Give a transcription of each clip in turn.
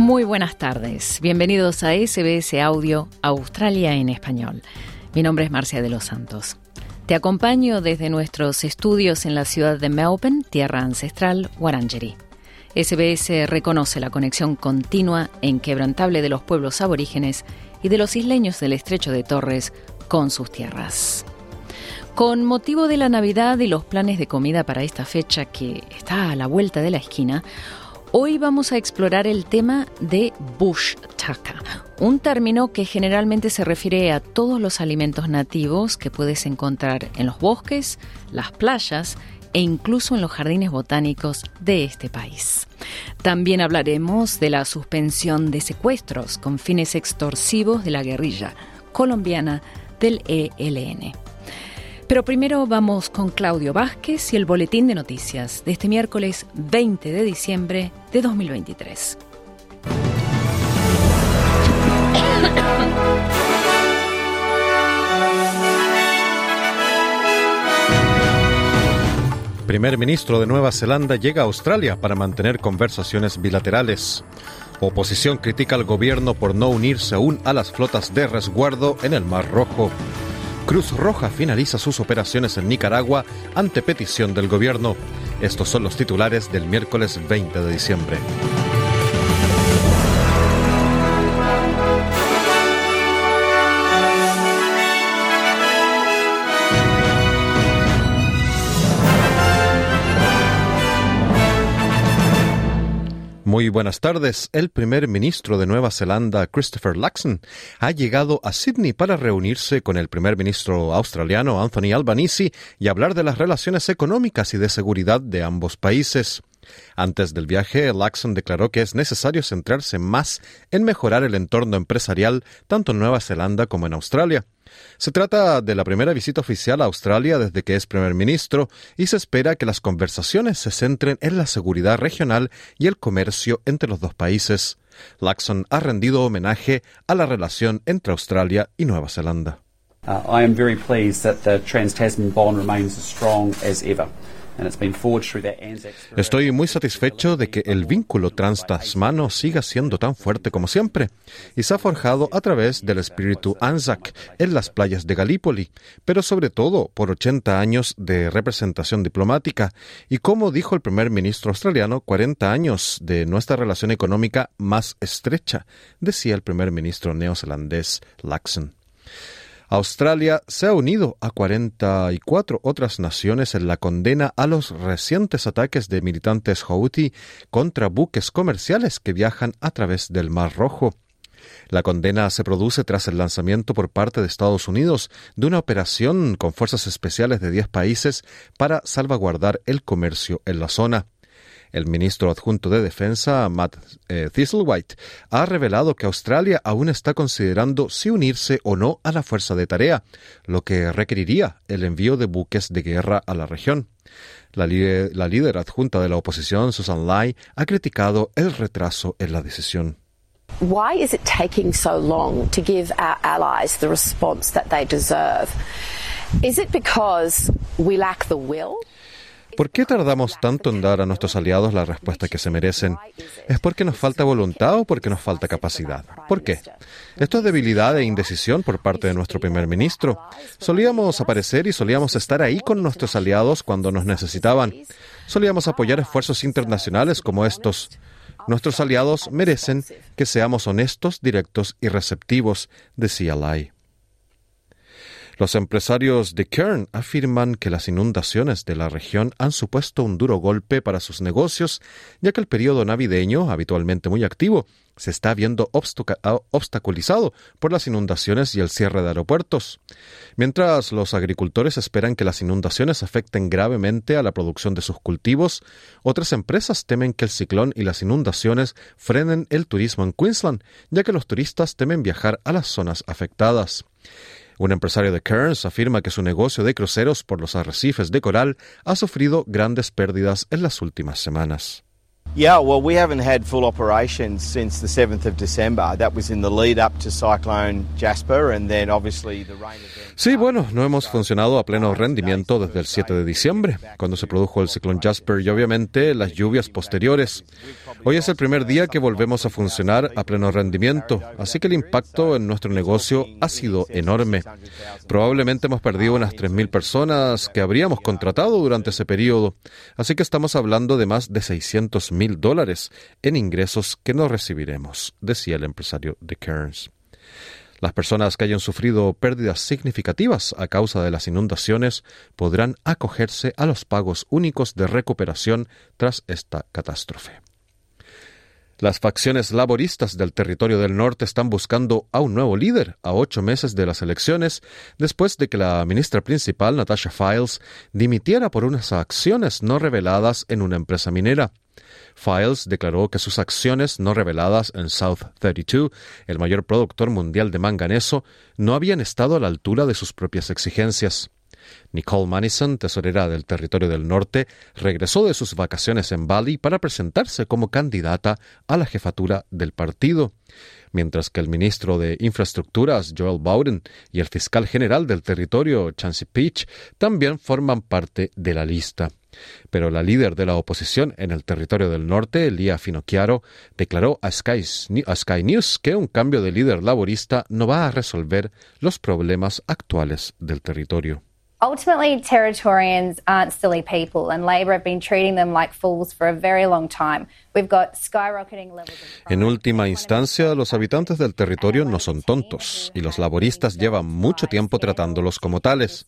Muy buenas tardes. Bienvenidos a SBS Audio Australia en español. Mi nombre es Marcia de los Santos. Te acompaño desde nuestros estudios en la ciudad de Melbourne, tierra ancestral, Wurundjeri. SBS reconoce la conexión continua e inquebrantable de los pueblos aborígenes y de los isleños del estrecho de Torres con sus tierras. Con motivo de la Navidad y los planes de comida para esta fecha que está a la vuelta de la esquina, hoy vamos a explorar el tema de bush tucker, un término que generalmente se refiere a todos los alimentos nativos que puedes encontrar en los bosques, las playas e incluso en los jardines botánicos de este país. También hablaremos de la suspensión de secuestros con fines extorsivos de la guerrilla colombiana del ELN. Pero primero vamos con Claudio Vázquez y el boletín de noticias de este miércoles 20 de diciembre de 2023. Primer ministro de Nueva Zelanda llega a Australia para mantener conversaciones bilaterales. Oposición critica al gobierno por no unirse aún a las flotas de resguardo en el Mar Rojo. Cruz Roja finaliza sus operaciones en Nicaragua ante petición del gobierno. Estos son los titulares del miércoles 20 de diciembre. Muy buenas tardes. El primer ministro de Nueva Zelanda, Christopher Luxon, ha llegado a Sydney para reunirse con el primer ministro australiano, Anthony Albanese, y hablar de las relaciones económicas y de seguridad de ambos países. Antes del viaje, Luxon declaró que es necesario centrarse más en mejorar el entorno empresarial tanto en Nueva Zelanda como en Australia. Se trata de la primera visita oficial a Australia desde que es primer ministro y se espera que las conversaciones se centren en la seguridad regional y el comercio entre los dos países. Laxon ha rendido homenaje a la relación entre Australia y Nueva Zelanda. Uh, I am very pleased that the Trans-Tasman bond remains as strong as ever. Estoy muy satisfecho de que el vínculo transtasmano siga siendo tan fuerte como siempre y se ha forjado a través del espíritu Anzac en las playas de Galípoli, pero sobre todo por 80 años de representación diplomática y como dijo el primer ministro australiano, 40 años de nuestra relación económica más estrecha, decía el primer ministro neozelandés Laxon. Australia se ha unido a 44 otras naciones en la condena a los recientes ataques de militantes Houthi contra buques comerciales que viajan a través del Mar Rojo. La condena se produce tras el lanzamiento por parte de Estados Unidos de una operación con fuerzas especiales de 10 países para salvaguardar el comercio en la zona. El ministro adjunto de Defensa, Matt eh, Thistlewhite, ha revelado que Australia aún está considerando si unirse o no a la fuerza de tarea, lo que requeriría el envío de buques de guerra a la región. La, la líder adjunta de la oposición, Susan Lai, ha criticado el retraso en la decisión. Why is it taking so long to give our allies the response that they deserve? Is it because we lack the will? ¿Por qué tardamos tanto en dar a nuestros aliados la respuesta que se merecen? ¿Es porque nos falta voluntad o porque nos falta capacidad? ¿Por qué? Esto es debilidad e indecisión por parte de nuestro primer ministro. Solíamos aparecer y solíamos estar ahí con nuestros aliados cuando nos necesitaban. Solíamos apoyar esfuerzos internacionales como estos. Nuestros aliados merecen que seamos honestos, directos y receptivos, decía Lai. Los empresarios de Kern afirman que las inundaciones de la región han supuesto un duro golpe para sus negocios, ya que el periodo navideño, habitualmente muy activo, se está viendo obstaculizado por las inundaciones y el cierre de aeropuertos. Mientras los agricultores esperan que las inundaciones afecten gravemente a la producción de sus cultivos, otras empresas temen que el ciclón y las inundaciones frenen el turismo en Queensland, ya que los turistas temen viajar a las zonas afectadas. Un empresario de Cairns afirma que su negocio de cruceros por los arrecifes de coral ha sufrido grandes pérdidas en las últimas semanas. Yeah, well, we haven't had full operations since the 7th of December. That was in the lead up to Cyclone Jasper and then obviously the rain Sí, bueno, no hemos funcionado a pleno rendimiento desde el 7 de diciembre, cuando se produjo el ciclón Jasper y obviamente las lluvias posteriores. Hoy es el primer día que volvemos a funcionar a pleno rendimiento, así que el impacto en nuestro negocio ha sido enorme. Probablemente hemos perdido unas 3.000 personas que habríamos contratado durante ese periodo, así que estamos hablando de más de 600 mil dólares en ingresos que no recibiremos, decía el empresario de Cairns. Las personas que hayan sufrido pérdidas significativas a causa de las inundaciones podrán acogerse a los pagos únicos de recuperación tras esta catástrofe. Las facciones laboristas del territorio del norte están buscando a un nuevo líder a ocho meses de las elecciones, después de que la ministra principal, Natasha Files, dimitiera por unas acciones no reveladas en una empresa minera. Files declaró que sus acciones no reveladas en South 32, el mayor productor mundial de manganeso, no habían estado a la altura de sus propias exigencias. Nicole Manison, tesorera del Territorio del Norte, regresó de sus vacaciones en Bali para presentarse como candidata a la jefatura del partido, mientras que el ministro de Infraestructuras, Joel Bowden, y el fiscal general del territorio, Chancey Peach, también forman parte de la lista. Pero la líder de la oposición en el territorio del norte, Lia Finocchiaro, declaró a Sky, a Sky News que un cambio de líder laborista no va a resolver los problemas actuales del territorio. Ultimately, Territorians aren't silly people, and Labor have been treating them like fools for a very long time. En última instancia, los habitantes del territorio no son tontos, y los laboristas llevan mucho tiempo tratándolos como tales.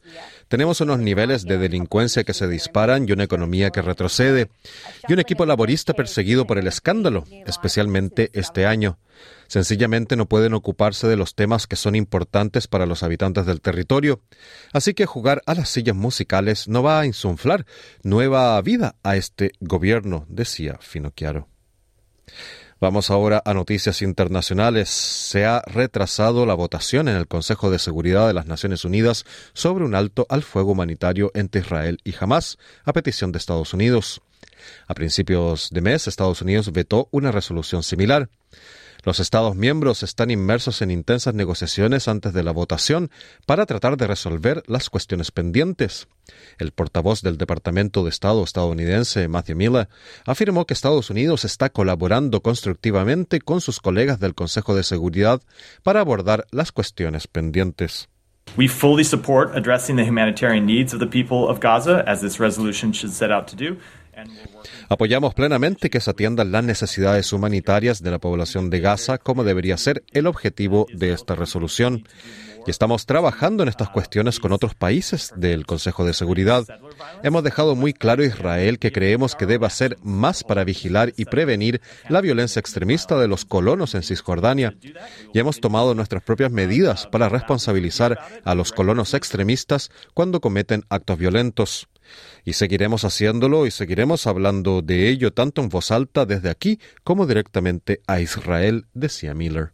Tenemos unos niveles de delincuencia que se disparan y una economía que retrocede, y un equipo laborista perseguido por el escándalo, especialmente este año. Sencillamente no pueden ocuparse de los temas que son importantes para los habitantes del territorio. Así que jugar a las sillas musicales no va a insuflar nueva vida a este gobierno, decía Finocchiaro. Vamos ahora a noticias internacionales. Se ha retrasado la votación en el Consejo de Seguridad de las Naciones Unidas sobre un alto al fuego humanitario entre Israel y Hamas, a petición de Estados Unidos. A principios de mes, Estados Unidos vetó una resolución similar. Los Estados miembros están inmersos en intensas negociaciones antes de la votación para tratar de resolver las cuestiones pendientes. El portavoz del Departamento de Estado estadounidense, Matthew Miller, afirmó que Estados Unidos está colaborando constructivamente con sus colegas del Consejo de Seguridad para abordar las cuestiones pendientes. We fully support addressing the humanitarian needs of the people of Gaza, as this resolution should set out to do. Apoyamos plenamente que se atiendan las necesidades humanitarias de la población de Gaza, como debería ser el objetivo de esta resolución. Y estamos trabajando en estas cuestiones con otros países del Consejo de Seguridad. Hemos dejado muy claro a Israel que creemos que debe hacer más para vigilar y prevenir la violencia extremista de los colonos en Cisjordania. Y hemos tomado nuestras propias medidas para responsabilizar a los colonos extremistas cuando cometen actos violentos. Y seguiremos haciéndolo y seguiremos hablando de ello tanto en voz alta desde aquí como directamente a Israel, decía Miller.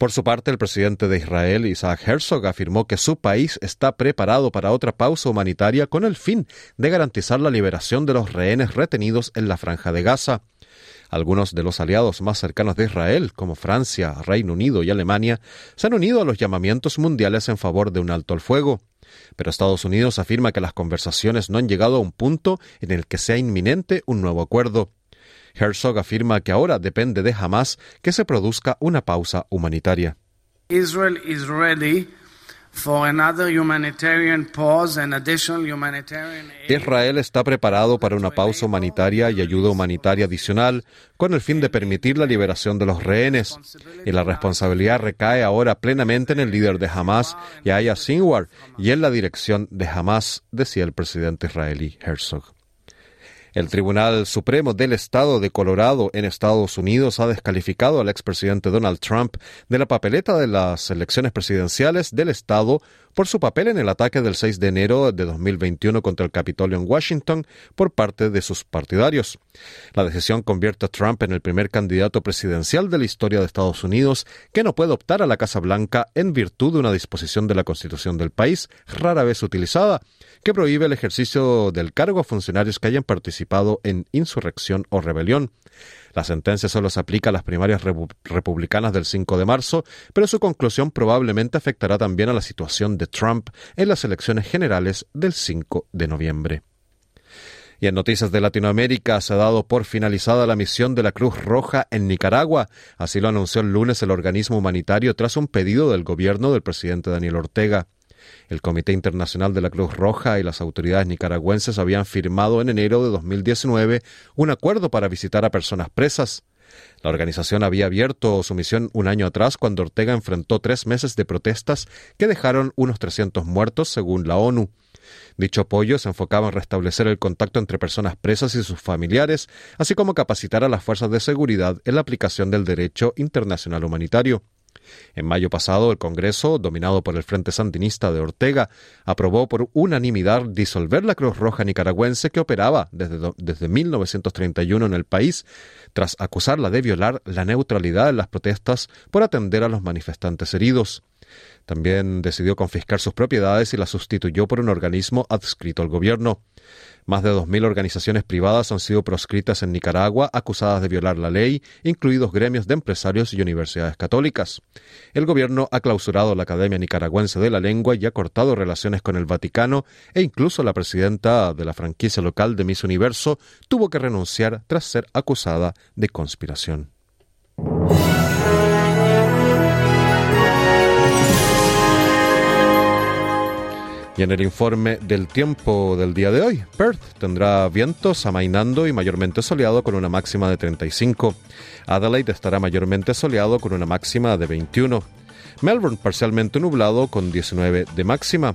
Por su parte, el presidente de Israel, Isaac Herzog, afirmó que su país está preparado para otra pausa humanitaria con el fin de garantizar la liberación de los rehenes retenidos en la franja de Gaza. Algunos de los aliados más cercanos de Israel, como Francia, Reino Unido y Alemania, se han unido a los llamamientos mundiales en favor de un alto al fuego pero Estados Unidos afirma que las conversaciones no han llegado a un punto en el que sea inminente un nuevo acuerdo. Herzog afirma que ahora depende de Hamas que se produzca una pausa humanitaria. Israel is ready Israel está preparado para una pausa humanitaria y ayuda humanitaria adicional con el fin de permitir la liberación de los rehenes. Y la responsabilidad recae ahora plenamente en el líder de Hamas, Yahya Sinwar, y en la dirección de Hamas, decía el presidente israelí Herzog. El Tribunal Supremo del Estado de Colorado en Estados Unidos ha descalificado al expresidente Donald Trump de la papeleta de las elecciones presidenciales del Estado por su papel en el ataque del 6 de enero de 2021 contra el Capitolio en Washington por parte de sus partidarios. La decisión convierte a Trump en el primer candidato presidencial de la historia de Estados Unidos que no puede optar a la Casa Blanca en virtud de una disposición de la Constitución del país, rara vez utilizada, que prohíbe el ejercicio del cargo a funcionarios que hayan participado en insurrección o rebelión. La sentencia solo se aplica a las primarias republicanas del 5 de marzo, pero su conclusión probablemente afectará también a la situación de Trump en las elecciones generales del 5 de noviembre. Y en noticias de Latinoamérica se ha dado por finalizada la misión de la Cruz Roja en Nicaragua. Así lo anunció el lunes el organismo humanitario tras un pedido del gobierno del presidente Daniel Ortega. El Comité Internacional de la Cruz Roja y las autoridades nicaragüenses habían firmado en enero de 2019 un acuerdo para visitar a personas presas. La organización había abierto su misión un año atrás cuando Ortega enfrentó tres meses de protestas que dejaron unos 300 muertos según la ONU. Dicho apoyo se enfocaba en restablecer el contacto entre personas presas y sus familiares, así como capacitar a las fuerzas de seguridad en la aplicación del derecho internacional humanitario. En mayo pasado, el Congreso, dominado por el Frente Sandinista de Ortega, aprobó por unanimidad disolver la Cruz Roja nicaragüense que operaba desde, desde 1931 en el país, tras acusarla de violar la neutralidad en las protestas por atender a los manifestantes heridos. También decidió confiscar sus propiedades y las sustituyó por un organismo adscrito al gobierno. Más de 2.000 organizaciones privadas han sido proscritas en Nicaragua acusadas de violar la ley, incluidos gremios de empresarios y universidades católicas. El gobierno ha clausurado la Academia Nicaragüense de la Lengua y ha cortado relaciones con el Vaticano e incluso la presidenta de la franquicia local de Miss Universo tuvo que renunciar tras ser acusada de conspiración. Y en el informe del tiempo del día de hoy, Perth tendrá vientos amainando y mayormente soleado con una máxima de 35. Adelaide estará mayormente soleado con una máxima de 21. Melbourne parcialmente nublado con 19 de máxima.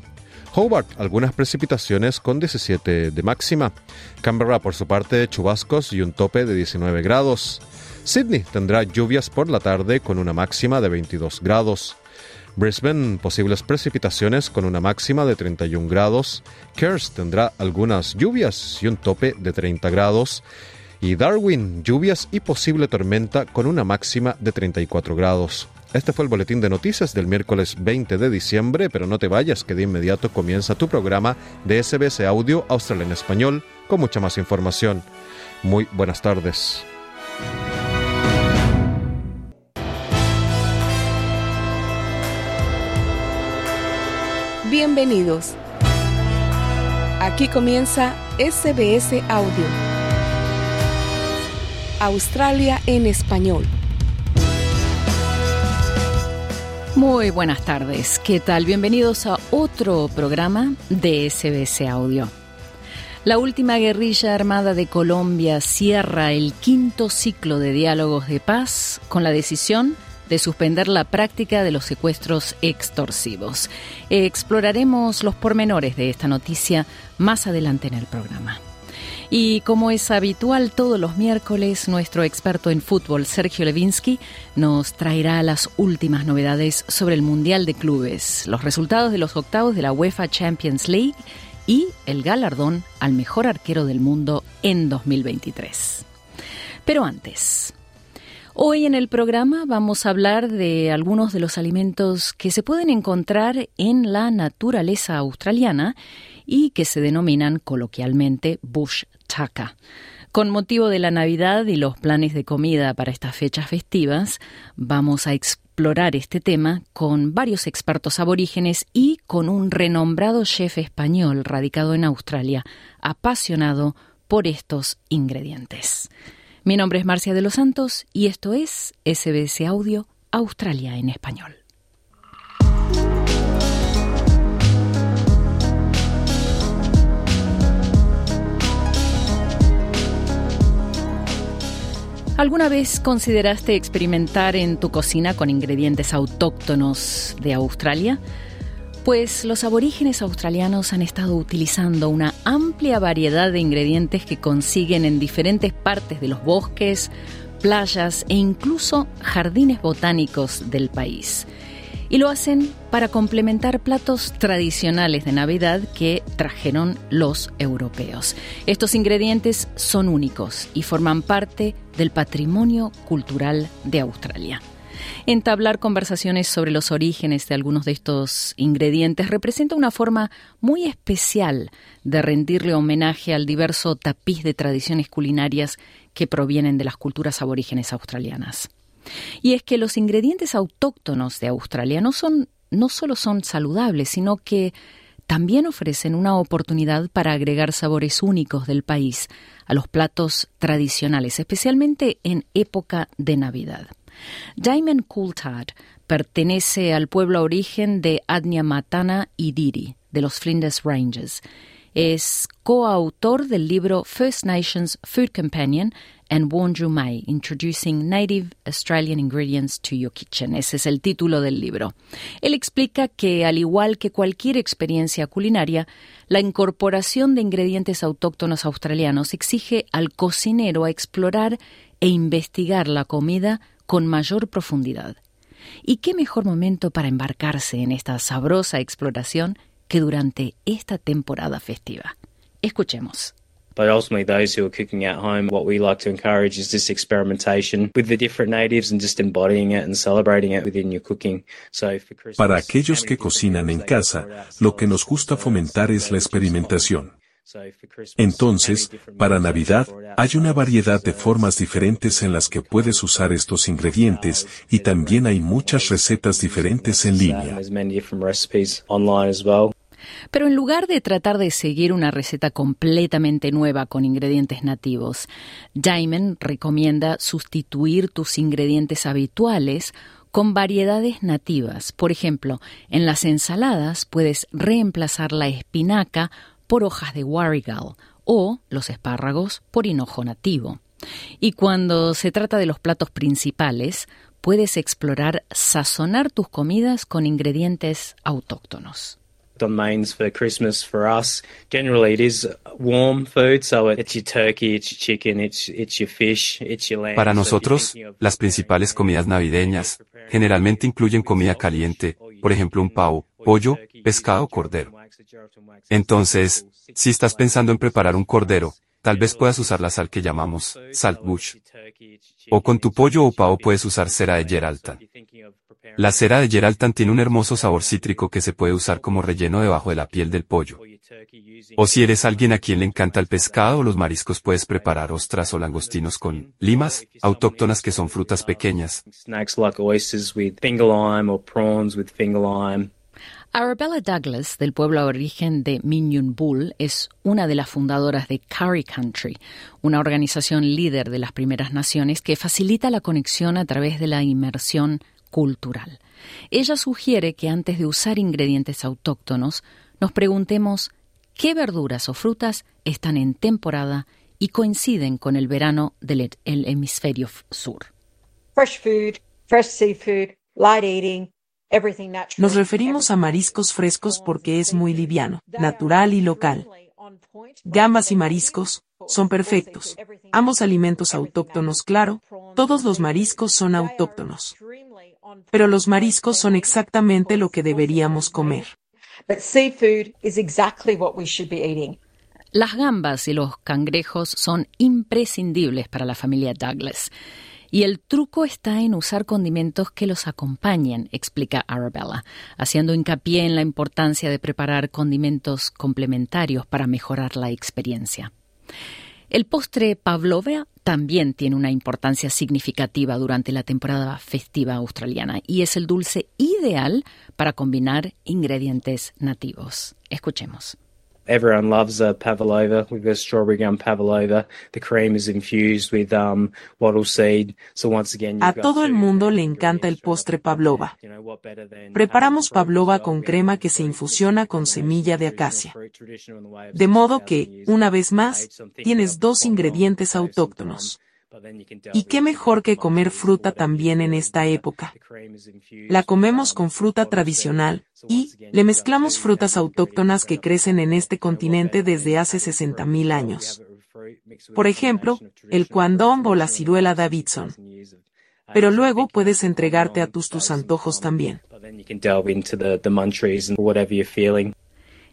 Hobart, algunas precipitaciones con 17 de máxima. Canberra, por su parte, chubascos y un tope de 19 grados. Sydney tendrá lluvias por la tarde con una máxima de 22 grados. Brisbane, posibles precipitaciones con una máxima de 31 grados. Cairns tendrá algunas lluvias y un tope de 30 grados. Y Darwin, lluvias y posible tormenta con una máxima de 34 grados. Este fue el boletín de noticias del miércoles 20 de diciembre, pero no te vayas que de inmediato comienza tu programa de SBS Audio Australia en Español con mucha más información. Muy buenas tardes. Bienvenidos. Aquí comienza SBS Audio. Australia en español. Muy buenas tardes. ¿Qué tal? Bienvenidos a otro programa de SBS Audio. La última guerrilla armada de Colombia cierra el quinto ciclo de diálogos de paz con la decisión de suspender la práctica de los secuestros extorsivos. Exploraremos los pormenores de esta noticia más adelante en el programa. Y como es habitual todos los miércoles, nuestro experto en fútbol, Sergio Levinsky, nos traerá las últimas novedades sobre el Mundial de Clubes, los resultados de los octavos de la UEFA Champions League y el galardón al mejor arquero del mundo en 2023. Pero antes, Hoy en el programa vamos a hablar de algunos de los alimentos que se pueden encontrar en la naturaleza australiana y que se denominan coloquialmente bush taka. Con motivo de la Navidad y los planes de comida para estas fechas festivas, vamos a explorar este tema con varios expertos aborígenes y con un renombrado chef español radicado en Australia, apasionado por estos ingredientes. Mi nombre es Marcia de los Santos y esto es SBS Audio Australia en Español. ¿Alguna vez consideraste experimentar en tu cocina con ingredientes autóctonos de Australia? Pues los aborígenes australianos han estado utilizando una amplia variedad de ingredientes que consiguen en diferentes partes de los bosques, playas e incluso jardines botánicos del país y lo hacen para complementar platos tradicionales de Navidad que trajeron los europeos. Estos ingredientes son únicos y forman parte del patrimonio cultural de Australia. Entablar conversaciones sobre los orígenes de algunos de estos ingredientes representa una forma muy especial de rendirle homenaje al diverso tapiz de tradiciones culinarias que provienen de las culturas aborígenes australianas. Y es que los ingredientes autóctonos de Australia no, son, no solo son saludables, sino que también ofrecen una oportunidad para agregar sabores únicos del país a los platos tradicionales, especialmente en época de Navidad. Diamond Coulthard pertenece al pueblo origen de Adnyamatana y Diri, de los Flinders Ranges. Es coautor del libro First Nations Food Companion and Wonju Mai, Introducing Native Australian Ingredients to Your Kitchen. Ese es el título del libro. Él explica que, al igual que cualquier experiencia culinaria, la incorporación de ingredientes autóctonos australianos exige al cocinero a explorar e investigar la comida con mayor profundidad. ¿Y qué mejor momento para embarcarse en esta sabrosa exploración que durante esta temporada festiva? Escuchemos. But ultimately, those who are cooking at home, what we like to encourage is this experimentation with the different natives and just embodying it and celebrating it within your cooking. So for Christmas, Para aquellos que cocinan en casa, lo que nos gusta fomentar es la experimentación. Entonces, para Navidad, hay una variedad de formas diferentes en las que puedes usar estos ingredientes y también hay muchas recetas diferentes en línea. Pero en lugar de tratar de seguir una receta completamente nueva con ingredientes nativos, Diamond recomienda sustituir tus ingredientes habituales con variedades nativas. Por ejemplo, en las ensaladas puedes reemplazar la espinaca por hojas de warrigal o los espárragos por hinojo nativo. Y cuando se trata de los platos principales, puedes explorar sazonar tus comidas con ingredientes autóctonos. on mains for Christmas for us. Generally, it is warm food, so it's your turkey, it's your chicken, it's, it's your fish, it's your lamb. Para nosotros, las principales comidas navideñas generalmente incluyen comida caliente, por ejemplo un pavo, pollo, pescado o cordero. Entonces, si estás pensando en preparar un cordero, tal vez puedas usar la sal que llamamos salt bush. O con tu pollo o pavo puedes usar cera de Geraltan. La cera de Geraltan tiene un hermoso sabor cítrico que se puede usar como relleno debajo de la piel del pollo. O si eres alguien a quien le encanta el pescado o los mariscos puedes preparar ostras o langostinos con limas, autóctonas que son frutas pequeñas. Arabella Douglas, del pueblo de origen de Minyun Bull, es una de las fundadoras de Curry Country, una organización líder de las primeras naciones que facilita la conexión a través de la inmersión cultural. Ella sugiere que antes de usar ingredientes autóctonos, nos preguntemos qué verduras o frutas están en temporada y coinciden con el verano del hemisferio sur. Fresh food, fresh seafood, light eating, nos referimos a mariscos frescos porque es muy liviano, natural y local. Gambas y mariscos son perfectos. Ambos alimentos autóctonos, claro, todos los mariscos son autóctonos. Pero los mariscos son exactamente lo que deberíamos comer. Las gambas y los cangrejos son imprescindibles para la familia Douglas. Y el truco está en usar condimentos que los acompañen, explica Arabella, haciendo hincapié en la importancia de preparar condimentos complementarios para mejorar la experiencia. El postre pavlova también tiene una importancia significativa durante la temporada festiva australiana y es el dulce ideal para combinar ingredientes nativos. Escuchemos. Everyone loves a pavlova. We've got strawberry gum pavlova. The cream is infused with um, wattle seed. So once again, a todo el mundo le encanta el postre pavlova. Preparamos pavlova con crema que se infusiona con semilla de acacia. De modo que, una vez más, tienes dos ingredientes autóctonos. ¿Y qué mejor que comer fruta también en esta época? La comemos con fruta tradicional, y, le mezclamos frutas autóctonas que crecen en este continente desde hace 60.000 años. Por ejemplo, el cuandón o la ciruela Davidson. Pero luego puedes entregarte a tus tus antojos también.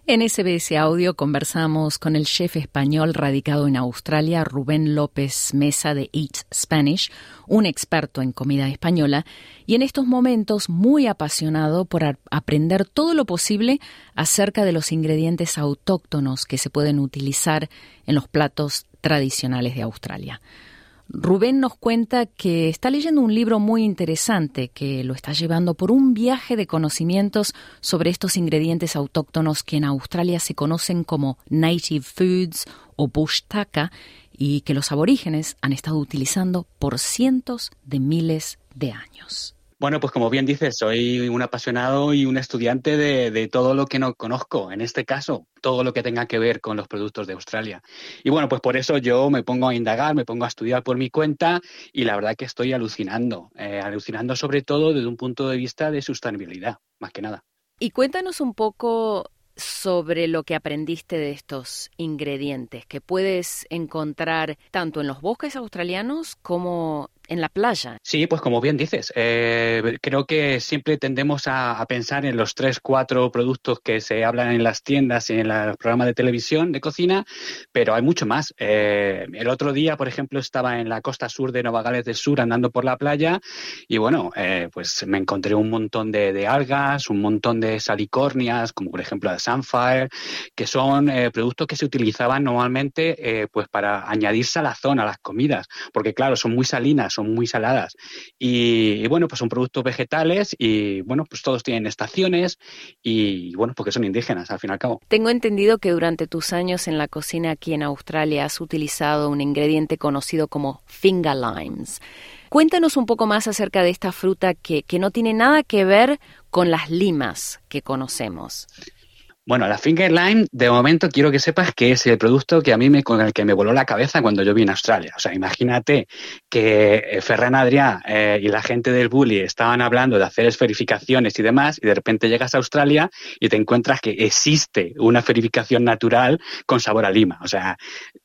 En SBS Audio conversamos con el chef español radicado en Australia, Rubén López Mesa de Eat Spanish, un experto en comida española y en estos momentos muy apasionado por aprender todo lo posible acerca de los ingredientes autóctonos que se pueden utilizar en los platos tradicionales de Australia. Rubén nos cuenta que está leyendo un libro muy interesante que lo está llevando por un viaje de conocimientos sobre estos ingredientes autóctonos que en Australia se conocen como native foods o bush taka y que los aborígenes han estado utilizando por cientos de miles de años. Bueno, pues como bien dices, soy un apasionado y un estudiante de, todo lo que no conozco, en este caso, todo lo que tenga que ver con los productos de Australia. Y bueno, pues por eso yo me pongo a indagar, me pongo a estudiar por mi cuenta y la verdad que estoy alucinando, eh, alucinando sobre todo desde un punto de vista de sostenibilidad, más que nada. Y cuéntanos un poco sobre lo que aprendiste de estos ingredientes que puedes encontrar tanto en los bosques australianos como en la playa. Sí, pues como bien dices, eh, creo que siempre tendemos a, pensar en los tres, cuatro productos que se hablan en las tiendas y en los programas de televisión de cocina, pero hay mucho más. Eh, el otro día, por ejemplo, estaba en la costa sur de Nueva Gales del Sur andando por la playa y bueno, eh, pues me encontré un montón de, algas, un montón de salicornias, como por ejemplo la Sunfire, que son productos que se utilizaban normalmente pues para añadir salazón a las comidas, porque claro, son muy salinas son muy saladas. Y, bueno, pues son productos vegetales y bueno, pues todos tienen estaciones y bueno, porque son indígenas al fin y al cabo. Tengo entendido que durante tus años en la cocina aquí en Australia has utilizado un ingrediente conocido como finger limes. Cuéntanos un poco más acerca de esta fruta que, que no tiene nada que ver con las limas que conocemos. Bueno, la Finger Lime, de momento quiero que sepas que es el producto que a mí me, con el que me voló la cabeza cuando yo vine a Australia. O sea, imagínate que eh, Ferran Adrià eh, y la gente del Bully estaban hablando de hacer esferificaciones y demás, y de repente llegas a Australia y te encuentras que existe una esferificación natural con sabor a lima. O sea,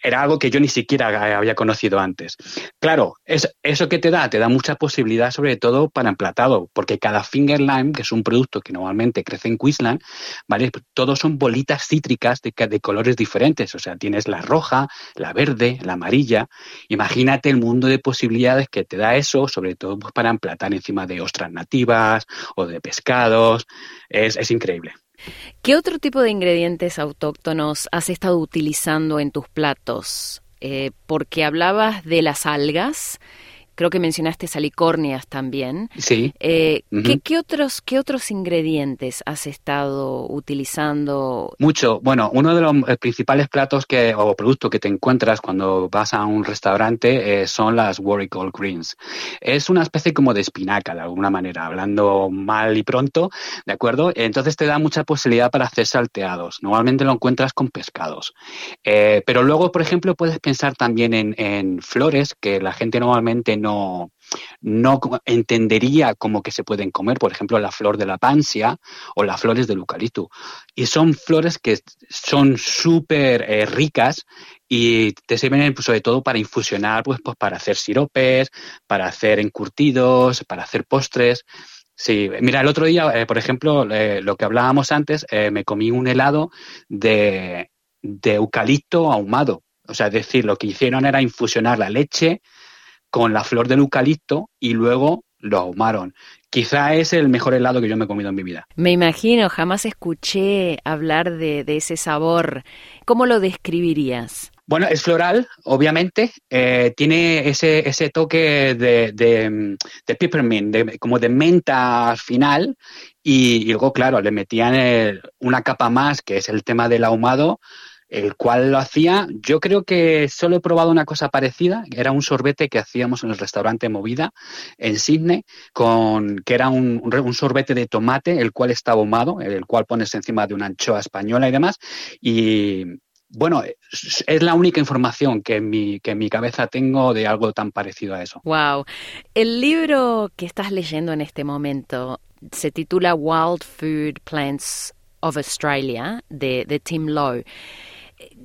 era algo que yo ni siquiera había conocido antes. Claro, es, eso que te da, te da mucha posibilidad, sobre todo para emplatado, porque cada Finger Lime, que es un producto que normalmente crece en Queensland, ¿vale? todos son bolitas cítricas de, colores diferentes. O sea, tienes la roja, la verde, la amarilla. Imagínate el mundo de posibilidades que te da eso, sobre todo pues, para emplatar encima de ostras nativas o de pescados. Es, es increíble. ¿Qué otro tipo de ingredientes autóctonos has estado utilizando en tus platos? Eh, porque hablabas de las algas creo que mencionaste salicornias también. Sí. Eh, ¿qué, otros, ¿Qué otros ingredientes has estado utilizando? Mucho. Bueno, uno de los eh, principales platos que, o productos que te encuentras cuando vas a un restaurante eh, son las Warrigal Greens. Es una especie como de espinaca, de alguna manera, hablando mal y pronto, ¿de acuerdo? Entonces te da mucha posibilidad para hacer salteados. Normalmente lo encuentras con pescados. pero luego, por ejemplo, puedes pensar también en, en flores que la gente normalmente no no, entendería cómo que se pueden comer, por ejemplo, la flor de la pansia o las flores del eucalipto. Y son flores que son súper eh, ricas y te sirven pues, sobre todo para infusionar, pues, pues para hacer siropes, para hacer encurtidos, para hacer postres. Sí, mira, el otro día, eh, por ejemplo, eh, lo que hablábamos antes, me comí un helado de, de eucalipto ahumado. O sea, es decir, lo que hicieron era infusionar la leche con la flor del eucalipto y luego lo ahumaron. Quizá es el mejor helado que yo me he comido en mi vida. Me imagino, jamás escuché hablar de, ese sabor. ¿Cómo lo describirías? Bueno, es floral, obviamente. Eh, tiene ese, ese toque de, de, de peppermint, como de menta al final. Y, luego, claro, le metían una capa más, que es el tema del ahumado, el cual lo hacía, yo creo que solo he probado una cosa parecida, era un sorbete que hacíamos en el restaurante Movida en Sydney, con, que era un, sorbete de tomate, el cual estaba ahumado, el cual pones encima de una anchoa española y demás, y, bueno, es la única información que en, mi, que en mi cabeza tengo de algo tan parecido a eso. Wow. El libro que estás leyendo en este momento se titula Wild Food Plants of Australia de, de Tim Lowe.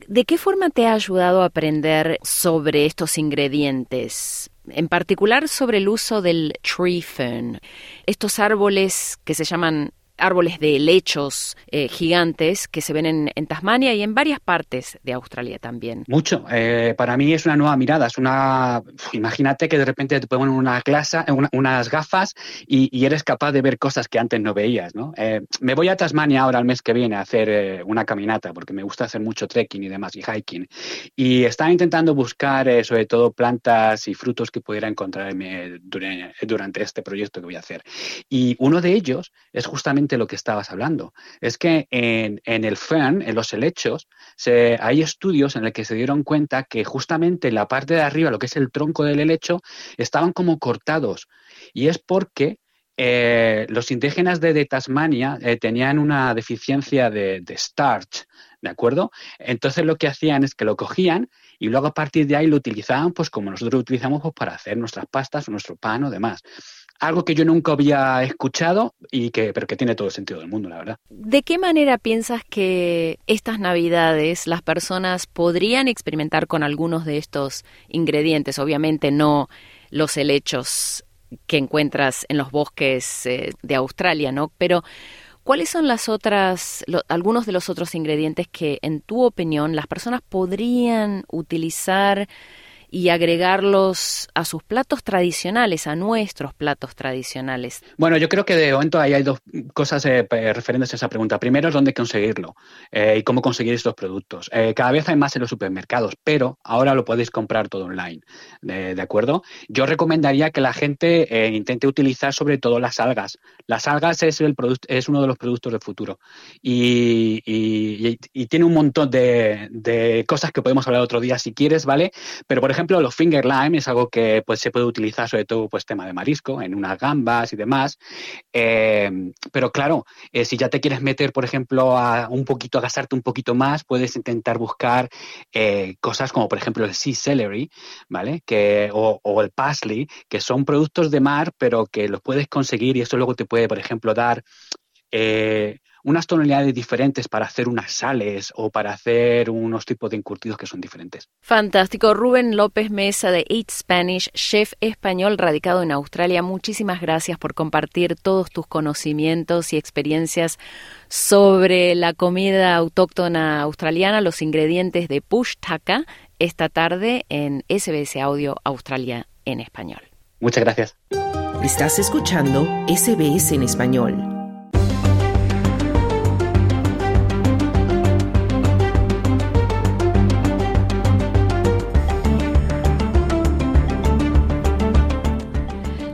¿De qué forma te ha ayudado a aprender sobre estos ingredientes? En particular sobre el uso del tree fern, estos árboles que se llaman árboles de helechos eh, gigantes que se ven en, Tasmania y en varias partes de Australia también. Mucho. Eh, para mí es una nueva mirada. Es una. Imagínate que de repente te ponen una clase, unas gafas y, eres capaz de ver cosas que antes no veías. ¿no? Eh, me voy a Tasmania ahora el mes que viene a hacer una caminata porque me gusta hacer mucho trekking y demás y hiking. Y estaba intentando buscar sobre todo plantas y frutos que pudiera encontrarme durante este proyecto que voy a hacer. Y uno de ellos es justamente lo que estabas hablando. Es que en, el fern, en los helechos, se, hay estudios en los que se dieron cuenta que justamente la parte de arriba, lo que es el tronco del helecho, estaban como cortados. Y es porque eh, los indígenas de, Tasmania eh, tenían una deficiencia de, starch, ¿de acuerdo? Entonces lo que hacían es que lo cogían y luego a partir de ahí lo utilizaban, pues como nosotros utilizamos pues, para hacer nuestras pastas, nuestro pan o demás algo que yo nunca había escuchado y que pero que tiene todo el sentido del mundo, la verdad. ¿De qué manera piensas que estas Navidades las personas podrían experimentar con algunos de estos ingredientes? Obviamente no los helechos que encuentras en los bosques eh, de Australia, ¿no? Pero ¿cuáles son las otras algunos de los otros ingredientes que en tu opinión las personas podrían utilizar y agregarlos a sus platos tradicionales, a nuestros platos tradicionales? Bueno, yo creo que de momento ahí hay dos cosas eh, referentes a esa pregunta. Primero es dónde conseguirlo eh, y cómo conseguir estos productos. Eh, cada vez hay más en los supermercados, pero ahora lo podéis comprar todo online. ¿De, acuerdo? Yo recomendaría que la gente intente utilizar sobre todo las algas. Las algas es, el es uno de los productos del futuro y, tiene un montón de, de cosas que podemos hablar otro día si quieres, ¿vale? Pero por ejemplo, ejemplo, los finger lime es algo que pues, se puede utilizar sobre todo pues tema de marisco, en unas gambas y demás. Eh, pero claro, eh, si ya te quieres meter, por ejemplo, a un poquito, a gastarte un poquito más, puedes intentar buscar eh, cosas como, por ejemplo, el sea celery, ¿vale? Que, o, o, el parsley, que son productos de mar, pero que los puedes conseguir y eso luego te puede, por ejemplo, dar unas tonalidades diferentes para hacer unas sales o para hacer unos tipos de encurtidos que son diferentes. Fantástico. Rubén López Mesa de Eat Spanish, chef español radicado en Australia. Muchísimas gracias por compartir todos tus conocimientos y experiencias sobre la comida autóctona australiana, los ingredientes de push taka, esta tarde en SBS Audio Australia en español. Muchas gracias. Estás escuchando SBS en español.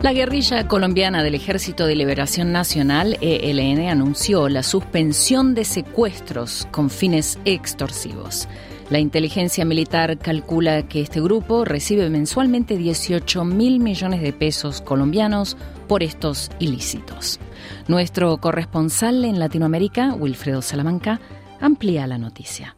La guerrilla colombiana del Ejército de Liberación Nacional, ELN, anunció la suspensión de secuestros con fines extorsivos. La inteligencia militar calcula que este grupo recibe mensualmente 18 mil millones de pesos colombianos por estos ilícitos. Nuestro corresponsal en Latinoamérica, Wilfredo Salamanca, amplía la noticia.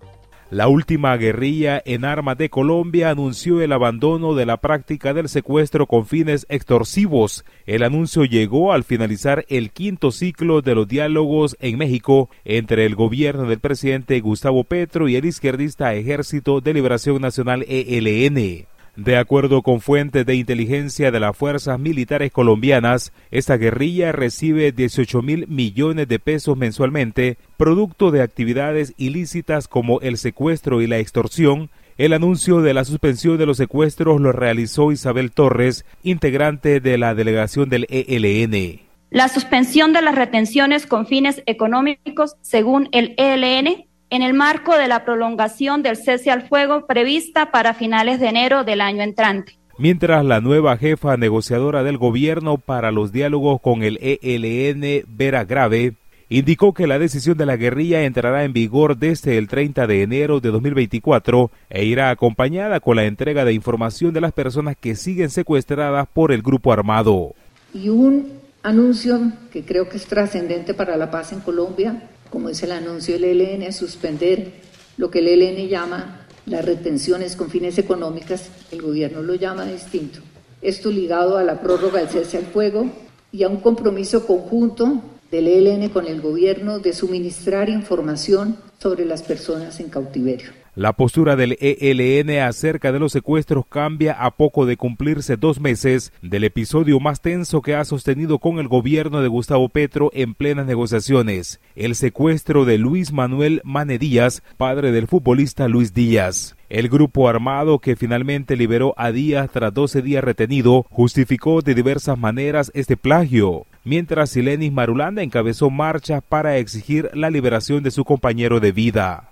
La última guerrilla en armas de Colombia anunció el abandono de la práctica del secuestro con fines extorsivos. El anuncio llegó al finalizar el quinto ciclo de los diálogos en México entre el gobierno del presidente Gustavo Petro y el izquierdista Ejército de Liberación Nacional ELN. De acuerdo con fuentes de inteligencia de las fuerzas militares colombianas, esta guerrilla recibe 18 mil millones de pesos mensualmente, producto de actividades ilícitas como el secuestro y la extorsión. El anuncio de la suspensión de los secuestros lo realizó Isabel Torres, integrante de la delegación del ELN. La suspensión de las retenciones con fines económicos, según el ELN, en el marco de la prolongación del cese al fuego prevista para finales de enero del año entrante. Mientras la nueva jefa negociadora del gobierno para los diálogos con el ELN, Vera Grave, indicó que la decisión de la guerrilla entrará en vigor desde el 30 de enero de 2024 e irá acompañada con la entrega de información de las personas que siguen secuestradas por el grupo armado. Y un anuncio que creo que es trascendente para la paz en Colombia como es el anuncio del ELN, suspender lo que el ELN llama las retenciones con fines económicas, el gobierno lo llama distinto. Esto ligado a la prórroga del cese al fuego y a un compromiso conjunto del ELN con el gobierno de suministrar información sobre las personas en cautiverio. La postura del ELN acerca de los secuestros cambia a poco de cumplirse dos meses del episodio más tenso que ha sostenido con el gobierno de Gustavo Petro en plenas negociaciones, el secuestro de Luis Manuel Mane Díaz, padre del futbolista Luis Díaz. El grupo armado que finalmente liberó a Díaz tras 12 días retenido justificó de diversas maneras este plagio, mientras Silenis Marulanda encabezó marchas para exigir la liberación de su compañero de vida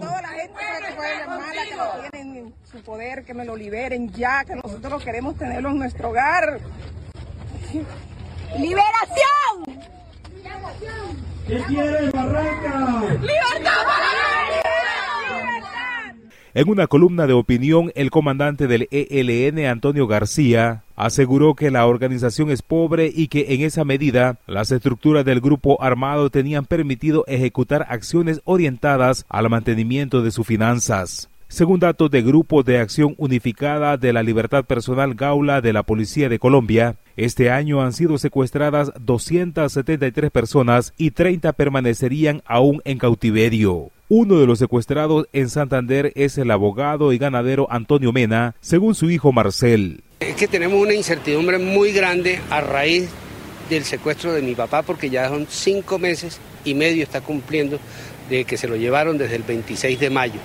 toda la que lo tienen en su poder, que me lo liberen ya, que nosotros queremos tenerlo en nuestro hogar. ¡Liberación! ¿Qué quiere Barranca? ¡Libertad para en una columna de opinión, el comandante del ELN, Antonio García, aseguró que la organización es pobre y que en esa medida las estructuras del grupo armado tenían permitido ejecutar acciones orientadas al mantenimiento de sus finanzas. Según datos de Grupo de Acción Unificada de la Libertad Personal Gaula de la Policía de Colombia, este año han sido secuestradas 273 personas y 30 permanecerían aún en cautiverio. Uno de los secuestrados en Santander es el abogado y ganadero Antonio Mena, según su hijo Marcel. Es que tenemos una incertidumbre muy grande a raíz del secuestro de mi papá porque ya son cinco meses y medio está cumpliendo de que se lo llevaron desde el 26 de mayo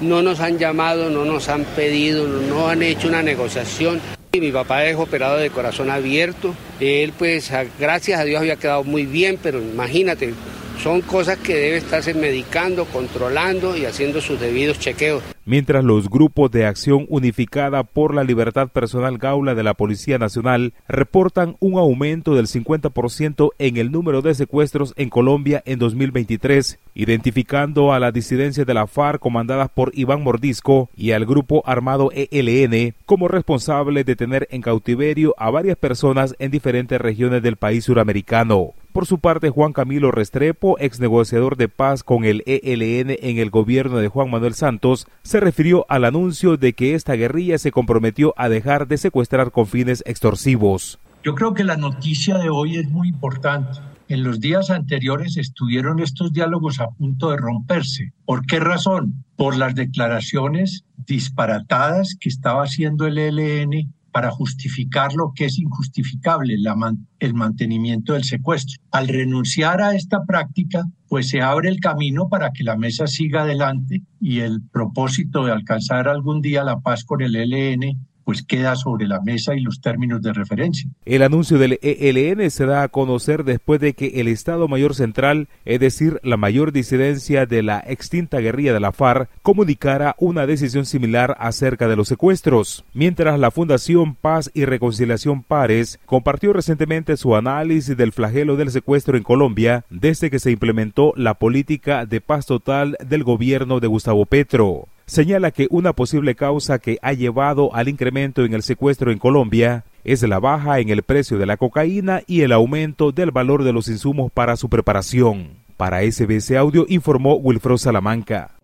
no nos han llamado, no nos han pedido, no, han hecho una negociación. Mi papá es operado de corazón abierto. Él, pues, gracias a Dios había quedado muy bien, pero imagínate, son cosas que debe estarse medicando, controlando y haciendo sus debidos chequeos. Mientras los grupos de acción unificada por la libertad personal Gaula de la Policía Nacional reportan un aumento del 50% en el número de secuestros en Colombia en 2023, identificando a la disidencia de la FARC comandadas por Iván Mordisco y al grupo armado ELN como responsable de tener en cautiverio a varias personas en diferentes regiones del país suramericano. Por su parte, Juan Camilo Restrepo, ex negociador de paz con el ELN en el gobierno de Juan Manuel Santos, se refirió al anuncio de que esta guerrilla se comprometió a dejar de secuestrar con fines extorsivos. Yo creo que la noticia de hoy es muy importante. En los días anteriores estuvieron estos diálogos a punto de romperse. ¿Por qué razón? Por las declaraciones disparatadas que estaba haciendo el ELN para justificar lo que es injustificable, el mantenimiento del secuestro. Al renunciar a esta práctica, pues se abre el camino para que la mesa siga adelante y el propósito de alcanzar algún día la paz con el ELN pues queda sobre la mesa y los términos de referencia. El anuncio del ELN se da a conocer después de que el Estado Mayor Central, es decir, la mayor disidencia de la extinta guerrilla de la FARC, comunicara una decisión similar acerca de los secuestros, mientras la Fundación Paz y Reconciliación Pares compartió recientemente su análisis del flagelo del secuestro en Colombia desde que se implementó la política de paz total del gobierno de Gustavo Petro señala que una posible causa que ha llevado al incremento en el secuestro en Colombia es la baja en el precio de la cocaína y el aumento del valor de los insumos para su preparación. Para SBS Audio informó Wilfredo Salamanca.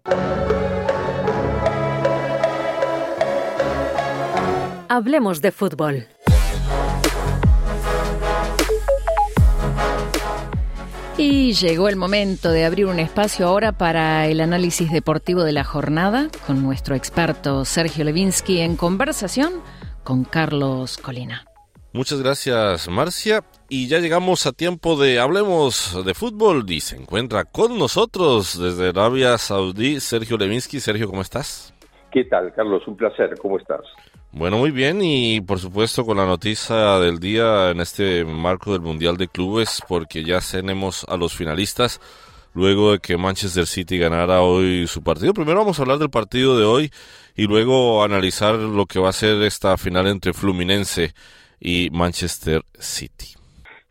Hablemos de fútbol. Y llegó el momento de abrir un espacio ahora para el análisis deportivo de la jornada con nuestro experto Sergio Levinsky en conversación con Carlos Colina. Muchas gracias, Marcia. Y ya llegamos a tiempo de Hablemos de Fútbol y se encuentra con nosotros desde Arabia Saudí Sergio Levinsky. Sergio, ¿cómo estás? ¿Qué tal, Carlos? Un placer. ¿Cómo estás? Bueno, muy bien y por supuesto con la noticia del día en este marco del Mundial de Clubes porque ya tenemos a los finalistas luego de que Manchester City ganara hoy su partido. Primero vamos a hablar del partido de hoy y luego analizar lo que va a ser esta final entre Fluminense y Manchester City.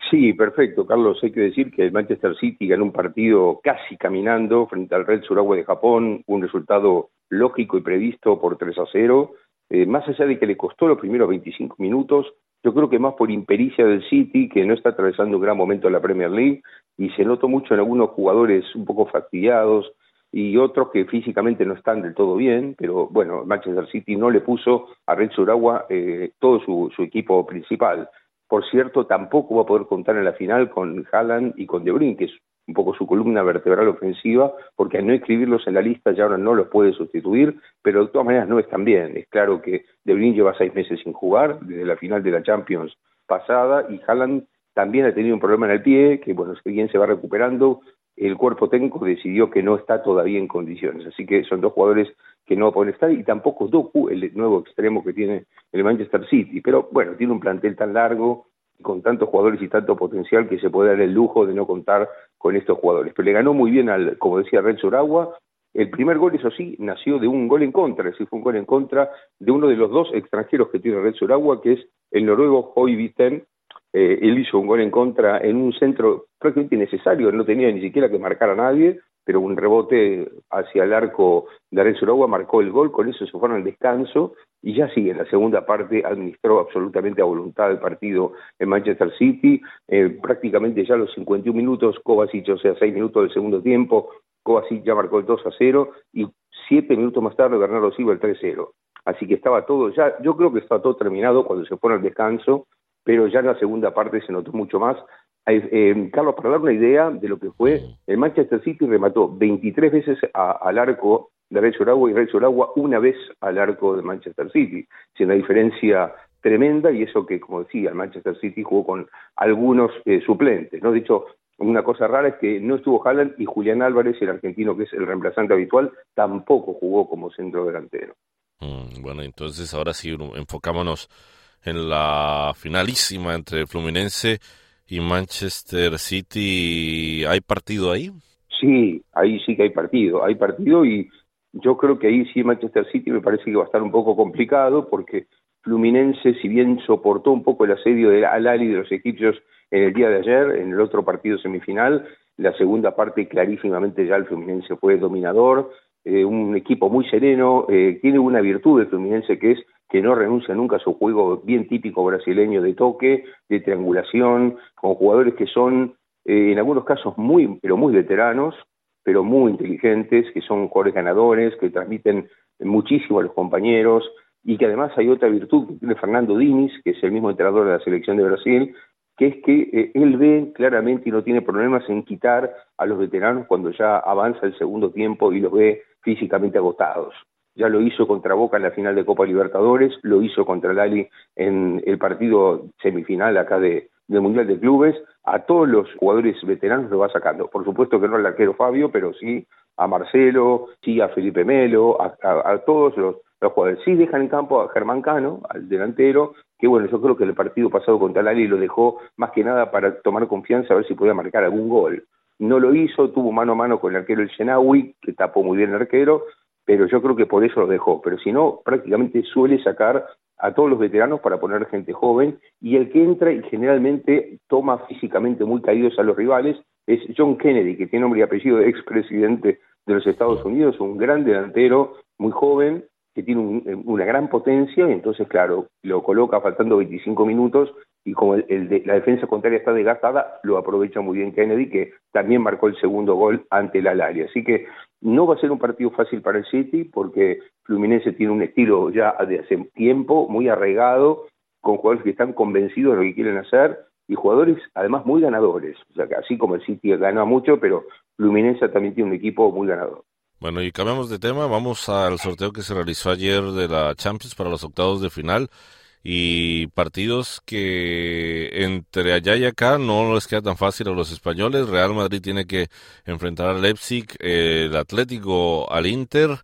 Sí, perfecto, Carlos. Hay que decir que el Manchester City ganó un partido casi caminando frente al Red Suragua de Japón, un resultado lógico y previsto por 3 a 0 eh, más allá de que le costó los primeros 25 minutos, yo creo que más por impericia del City, que no está atravesando un gran momento en la Premier League, y se notó mucho en algunos jugadores un poco fastidiados, y otros que físicamente no están del todo bien, pero bueno, Manchester City no le puso a Red Suragua eh, todo su, equipo principal. Por cierto, tampoco va a poder contar en la final con Haaland y con De Bruyne, que un poco su columna vertebral ofensiva, porque al no escribirlos en la lista ya ahora no los puede sustituir, pero de todas maneras no están bien. Es claro que De Bruyne lleva seis meses sin jugar, desde la final de la Champions pasada, y Haaland también ha tenido un problema en el pie, que bueno, si bien se va recuperando, el cuerpo técnico decidió que no está todavía en condiciones. Así que son dos jugadores que no pueden estar y tampoco Doku, el nuevo extremo que tiene el Manchester City. Pero bueno, tiene un plantel tan largo, con tantos jugadores y tanto potencial que se puede dar el lujo de no contar con estos jugadores. Pero le ganó muy bien al, como decía Red Suragua, el primer gol, eso sí, nació de un gol en contra, es decir, fue un gol en contra de uno de los dos extranjeros que tiene Red Suragua, que es el noruego Hoy Viten, eh, él hizo un gol en contra en un centro prácticamente innecesario, no tenía ni siquiera que marcar a nadie, pero un rebote hacia el arco de Arenzo Suragua marcó el gol, con eso se fueron al descanso y ya sigue en la segunda parte, administró absolutamente a voluntad el partido en Manchester City, eh, prácticamente ya a los 51 minutos, Kovacic, o sea, 6 minutos del segundo tiempo, Kovacic ya marcó el 2 a 0 y 7 minutos más tarde Bernardo Silva el 3 a 0. Así que estaba todo ya, yo creo que estaba todo terminado cuando se fueron al descanso, pero ya en la segunda parte se notó mucho más. Eh, Carlos, para dar una idea de lo que fue, el Manchester City remató 23 veces al arco de Red Agua y Red Agua una vez al arco de Manchester City, sin una diferencia tremenda y eso que, como decía, el Manchester City jugó con algunos eh, suplentes, ¿no? De hecho, una cosa rara es que no estuvo Haaland y Julián Álvarez, el argentino que es el reemplazante habitual, tampoco jugó como centro delantero. Mm, bueno, entonces ahora sí enfocámonos en la finalísima entre Fluminense y Manchester City. ¿Hay partido ahí? Sí, ahí sí que hay partido. Hay partido y yo creo que ahí sí Manchester City me parece que va a estar un poco complicado porque Fluminense, si bien soportó un poco el asedio del Al-Ali de los egipcios en el día de ayer, en el otro partido semifinal, la segunda parte clarísimamente ya el Fluminense fue dominador, eh, un equipo muy sereno, eh, tiene una virtud el Fluminense que es que no renuncia nunca a su juego bien típico brasileño de toque, de triangulación, con jugadores que son eh, en algunos casos muy, pero muy veteranos, pero muy inteligentes, que son jugadores ganadores, que transmiten muchísimo a los compañeros, y que además hay otra virtud que tiene Fernando Diniz, que es el mismo entrenador de la selección de Brasil, que es que eh, él ve claramente y no tiene problemas en quitar a los veteranos cuando ya avanza el segundo tiempo y los ve físicamente agotados ya lo hizo contra Boca en la final de Copa Libertadores, lo hizo contra Lali en el partido semifinal acá de, del Mundial de Clubes, a todos los jugadores veteranos lo va sacando. Por supuesto que no al arquero Fabio, pero sí a Marcelo, sí a Felipe Melo, a, todos los, los, jugadores. Sí dejan en campo a Germán Cano, al delantero, que bueno, yo creo que el partido pasado contra Lali lo dejó más que nada para tomar confianza a ver si podía marcar algún gol. No lo hizo, tuvo mano a mano con el arquero el Shenawi, que tapó muy bien el arquero, pero yo creo que por eso lo dejó. Pero si no, prácticamente suele sacar a todos los veteranos para poner gente joven y el que entra y generalmente toma físicamente muy caídos a los rivales es John Kennedy, que tiene nombre y apellido de expresidente de los Estados Unidos, un gran delantero, muy joven, que tiene una gran potencia y entonces, claro, lo coloca faltando 25 minutos y como el, la defensa contraria está desgastada, lo aprovecha muy bien Kennedy, que también marcó el segundo gol ante la Lali. Así que no va a ser un partido fácil para el City porque Fluminense tiene un estilo ya de hace tiempo muy arraigado, con jugadores que están convencidos de lo que quieren hacer y jugadores además muy ganadores. O sea que así como el City gana mucho, pero Fluminense también tiene un equipo muy ganador. Bueno, y cambiamos de tema, vamos al sorteo que se realizó ayer de la Champions para los octavos de final y partidos que entre allá y acá no les queda tan fácil a los españoles. Real Madrid tiene que enfrentar al Leipzig, el Atlético al Inter,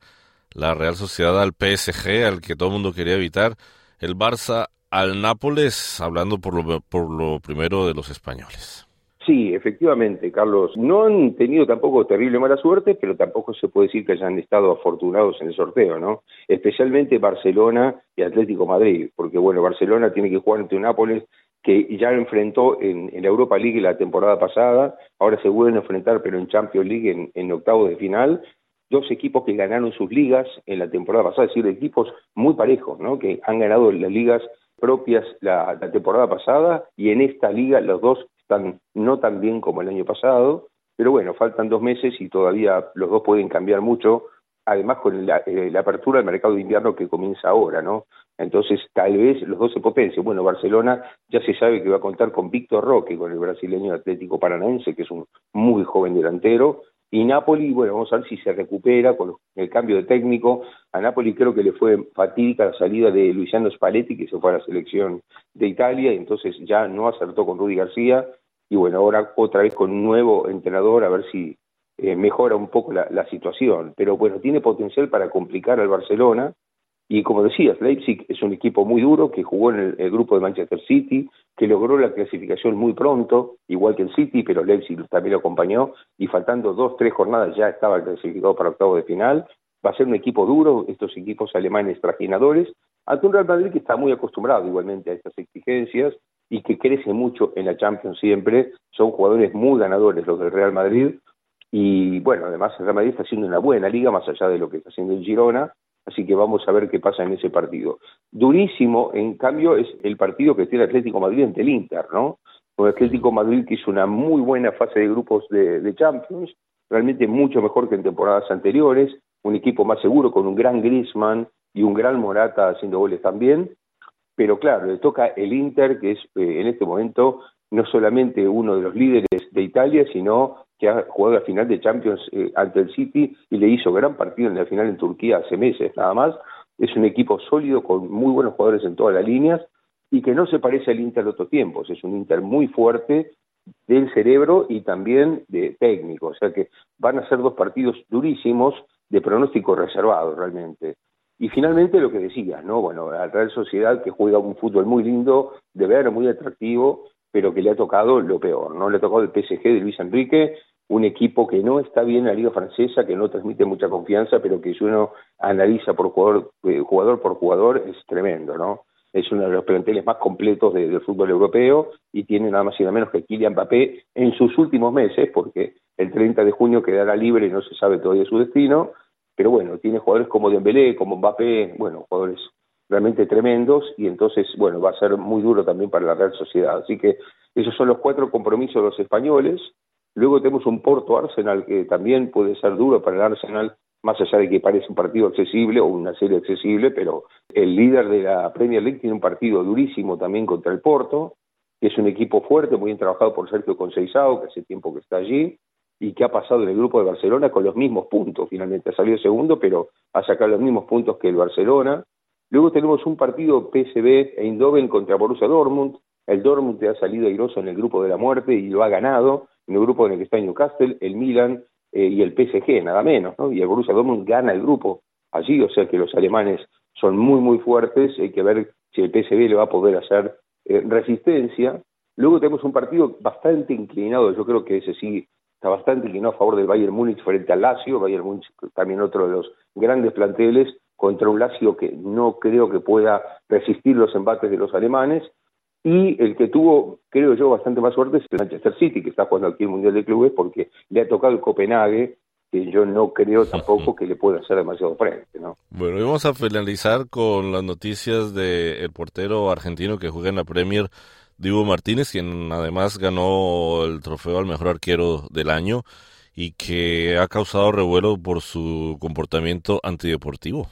la Real Sociedad al PSG, al que todo el mundo quería evitar, el Barça al Nápoles, hablando por lo, por lo primero de los españoles. Sí, efectivamente, Carlos. No han tenido tampoco terrible mala suerte, pero tampoco se puede decir que hayan estado afortunados en el sorteo, ¿no? Especialmente Barcelona y Atlético Madrid, porque bueno, Barcelona tiene que jugar ante un Nápoles que ya enfrentó en, la Europa League la temporada pasada, ahora se vuelven a enfrentar, pero en Champions League en, en octavos de final, dos equipos que ganaron sus ligas en la temporada pasada, es decir, equipos muy parejos, ¿no? Que han ganado las ligas propias la, temporada pasada y en esta liga los dos están no tan bien como el año pasado, pero bueno, faltan dos meses y todavía los dos pueden cambiar mucho, además con la, eh, la apertura del mercado de invierno que comienza ahora, ¿no? Entonces, tal vez los dos se potencian. Bueno, Barcelona ya se sabe que va a contar con Víctor Roque, con el brasileño Atlético Paranaense, que es un muy joven delantero, y Napoli, bueno, vamos a ver si se recupera con el cambio de técnico. A Napoli creo que le fue fatídica la salida de Luciano Spalletti, que se fue a la selección de Italia, y entonces ya no acertó con Rudy García. Y bueno, ahora otra vez con un nuevo entrenador, a ver si eh, mejora un poco la, la situación. Pero bueno, tiene potencial para complicar al Barcelona y como decías, Leipzig es un equipo muy duro que jugó en el, grupo de Manchester City, que logró la clasificación muy pronto, igual que el City, pero Leipzig también lo acompañó y faltando dos, tres jornadas ya estaba clasificado para octavo de final. Va a ser un equipo duro, estos equipos alemanes trajinadores, ante un Real Madrid que está muy acostumbrado igualmente a estas exigencias y que crece mucho en la Champions siempre. Son jugadores muy ganadores los del Real Madrid. Y bueno, además el Real Madrid está haciendo una buena liga, más allá de lo que está haciendo el Girona, Así que vamos a ver qué pasa en ese partido. Durísimo, en cambio, es el partido que tiene Atlético Madrid ante el Inter, ¿no? Un Atlético Madrid que hizo una muy buena fase de grupos de, Champions, realmente mucho mejor que en temporadas anteriores, un equipo más seguro con un gran Griezmann y un gran Morata haciendo goles también, pero claro, le toca el Inter, que es eh, en este momento no solamente uno de los líderes de Italia, sino que ha jugado la final de Champions eh, ante el City y le hizo gran partido en la final en Turquía hace meses nada más. Es un equipo sólido con muy buenos jugadores en todas las líneas y que no se parece al Inter de otros tiempos. Es un Inter muy fuerte del cerebro y también de técnico. O sea que van a ser dos partidos durísimos de pronóstico reservado realmente. Y finalmente lo que decías, ¿no? Bueno, la Real Sociedad que juega un fútbol muy lindo, de ver, muy atractivo, pero que le ha tocado lo peor, ¿no? Le ha tocado el PSG de Luis Enrique, un equipo que no está bien en la liga francesa, que no transmite mucha confianza, pero que si uno analiza por jugador, eh, jugador por jugador es tremendo, ¿no? Es uno de los planteles más completos del fútbol europeo y tiene nada más y nada menos que Kylian Mbappé en sus últimos meses, porque el 30 de junio quedará libre y no se sabe todavía su destino, pero bueno, tiene jugadores como Dembélé, como Mbappé, bueno, jugadores realmente tremendos y entonces, bueno, va a ser muy duro también para la Real Sociedad. Así que esos son los cuatro compromisos de los españoles. Luego tenemos un Porto Arsenal que también puede ser duro para el Arsenal, más allá de que parece un partido accesible o una serie accesible, pero el líder de la Premier League tiene un partido durísimo también contra el Porto, que es un equipo fuerte, muy bien trabajado por Sergio Conceizao, que hace tiempo que está allí, y que ha pasado en el grupo de Barcelona con los mismos puntos. Finalmente ha salido segundo, pero ha sacado los mismos puntos que el Barcelona. Luego tenemos un partido PSV Eindhoven contra Borussia Dortmund. El Dortmund ha salido airoso en el grupo de la muerte y lo ha ganado en el grupo en el que está Newcastle, el Milan eh, y el PSG, nada menos, ¿no? Y el Borussia Dortmund gana el grupo allí, o sea que los alemanes son muy, muy fuertes, hay que ver si el PSG le va a poder hacer eh, resistencia. Luego tenemos un partido bastante inclinado, yo creo que ese sí está bastante inclinado a favor del Bayern Múnich frente al Lazio, Bayern Múnich también otro de los grandes planteles, contra un Lazio que no creo que pueda resistir los embates de los alemanes, y el que tuvo, creo yo, bastante más suerte es el Manchester City, que está jugando aquí el Mundial de Clubes, porque le ha tocado el Copenhague, que yo no creo tampoco que le pueda hacer demasiado frente, ¿no? Bueno, y vamos a finalizar con las noticias del portero argentino que juega en la Premier, Dibu Martínez, quien además ganó el trofeo al mejor arquero del año y que ha causado revuelo por su comportamiento antideportivo.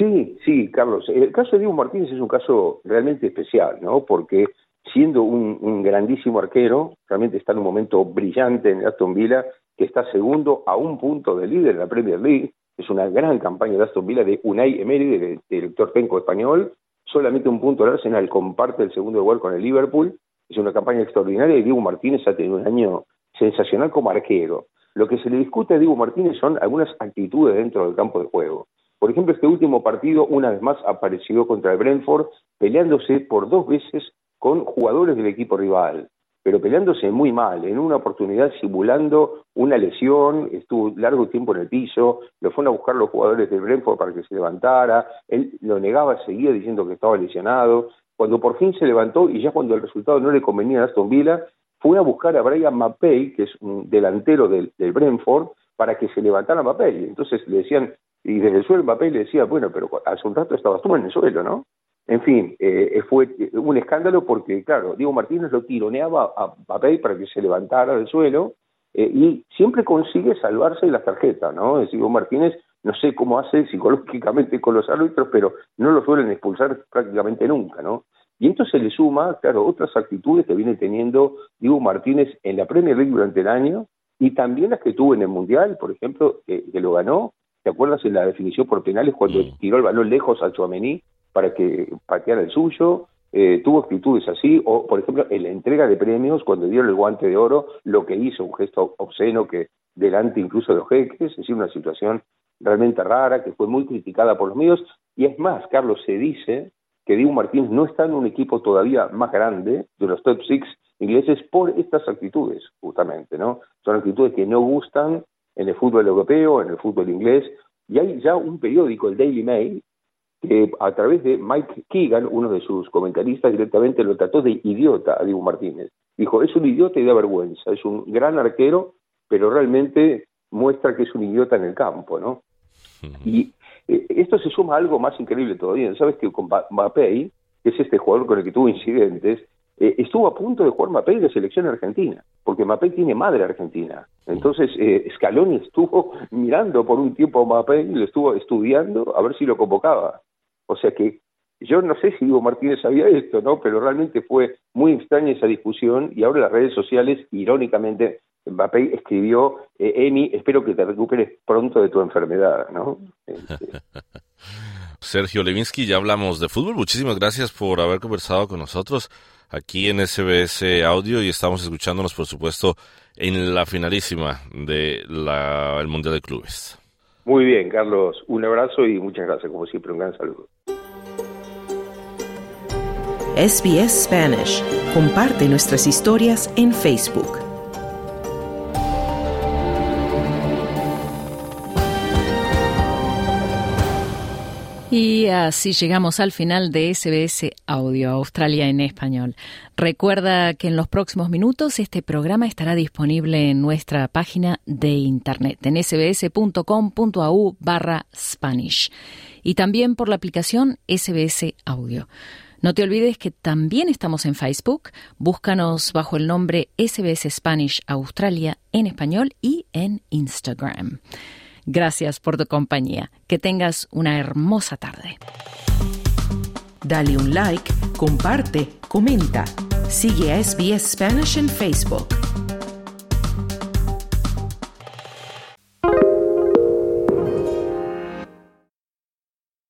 Sí, sí, Carlos. El caso de Diego Martínez es un caso realmente especial, ¿no? Porque siendo un, grandísimo arquero, realmente está en un momento brillante en Aston Villa, que está segundo a un punto de líder en la Premier League. Es una gran campaña de Aston Villa de Unai Emery, del director técnico español. Solamente un punto el Arsenal comparte el segundo lugar con el Liverpool. Es una campaña extraordinaria y Diego Martínez ha tenido un año sensacional como arquero. Lo que se le discute a Diego Martínez son algunas actitudes dentro del campo de juego. Por ejemplo, este último partido, una vez más, apareció contra el Brentford, peleándose por dos veces con jugadores del equipo rival, pero peleándose muy mal, en una oportunidad simulando una lesión, estuvo largo tiempo en el piso, lo fueron a buscar los jugadores del Brentford para que se levantara, él lo negaba, seguía diciendo que estaba lesionado, cuando por fin se levantó y ya cuando el resultado no le convenía a Aston Villa, fue a buscar a Brian Mappey, que es un delantero del, Brentford, para que se levantara Mappey. Entonces le decían, y desde el suelo Mbappé le decía, bueno, pero hace un rato estabas tú en el suelo, ¿no? En fin, eh, fue un escándalo porque, claro, Diego Martínez lo tironeaba a Papey para que se levantara del suelo eh, y siempre consigue salvarse de las tarjetas, ¿no? Es Diego Martínez, no sé cómo hace psicológicamente con los árbitros, pero no lo suelen expulsar prácticamente nunca, ¿no? Y esto se le suma, claro, otras actitudes que viene teniendo Diego Martínez en la Premier League durante el año y también las que tuvo en el Mundial, por ejemplo, que lo ganó. ¿Te acuerdas en la definición por penales cuando tiró el balón lejos a Chouameni para que pateara el suyo? Eh, tuvo actitudes así, o por ejemplo, en la entrega de premios, cuando dieron el guante de oro, lo que hizo, un gesto obsceno que delante incluso de los jeques, es decir, una situación realmente rara, que fue muy criticada por los medios, y es más, Carlos, se dice que Diego Martínez no está en un equipo todavía más grande de los top six ingleses por estas actitudes, justamente, ¿no? Son actitudes que no gustan en el fútbol europeo, en el fútbol inglés, y hay ya un periódico, el Daily Mail, que a través de Mike Keegan, uno de sus comentaristas, directamente lo trató de idiota a Diego Martínez. Dijo, es un idiota y da vergüenza, es un gran arquero, pero realmente muestra que es un idiota en el campo, ¿no? Y eh, esto se suma a algo más increíble todavía. Sabes que con Mapei, que es este jugador con el que tuvo incidentes, eh, estuvo a punto de jugar Mapei de selección argentina, porque Mapei tiene madre argentina. Entonces, eh, Scaloni estuvo mirando por un tiempo a Mapei, lo estuvo estudiando a ver si lo convocaba. O sea que yo no sé si Diego Martínez sabía esto, ¿no? Pero realmente fue muy extraña esa discusión y ahora las redes sociales, irónicamente, Mbappé escribió, eh, Emi, espero que te recuperes pronto de tu enfermedad, ¿no? Sergio Levinsky, ya hablamos de fútbol. Muchísimas gracias por haber conversado con nosotros aquí en SBS Audio y estamos escuchándonos, por supuesto, en la finalísima del el Mundial de Clubes. Muy bien, Carlos. Un abrazo y muchas gracias, como siempre. Un gran saludo. SBS Spanish. Comparte nuestras historias en Facebook. Y así llegamos al final de SBS Audio Australia en español. Recuerda que en los próximos minutos este programa estará disponible en nuestra página de internet en sbs.com.au barra Spanish y también por la aplicación SBS Audio. No te olvides que también estamos en Facebook. Búscanos bajo el nombre SBS Spanish Australia en español y en Instagram. Gracias por tu compañía. Que tengas una hermosa tarde. Dale un like, comparte, comenta. Sigue a SBS Spanish en Facebook.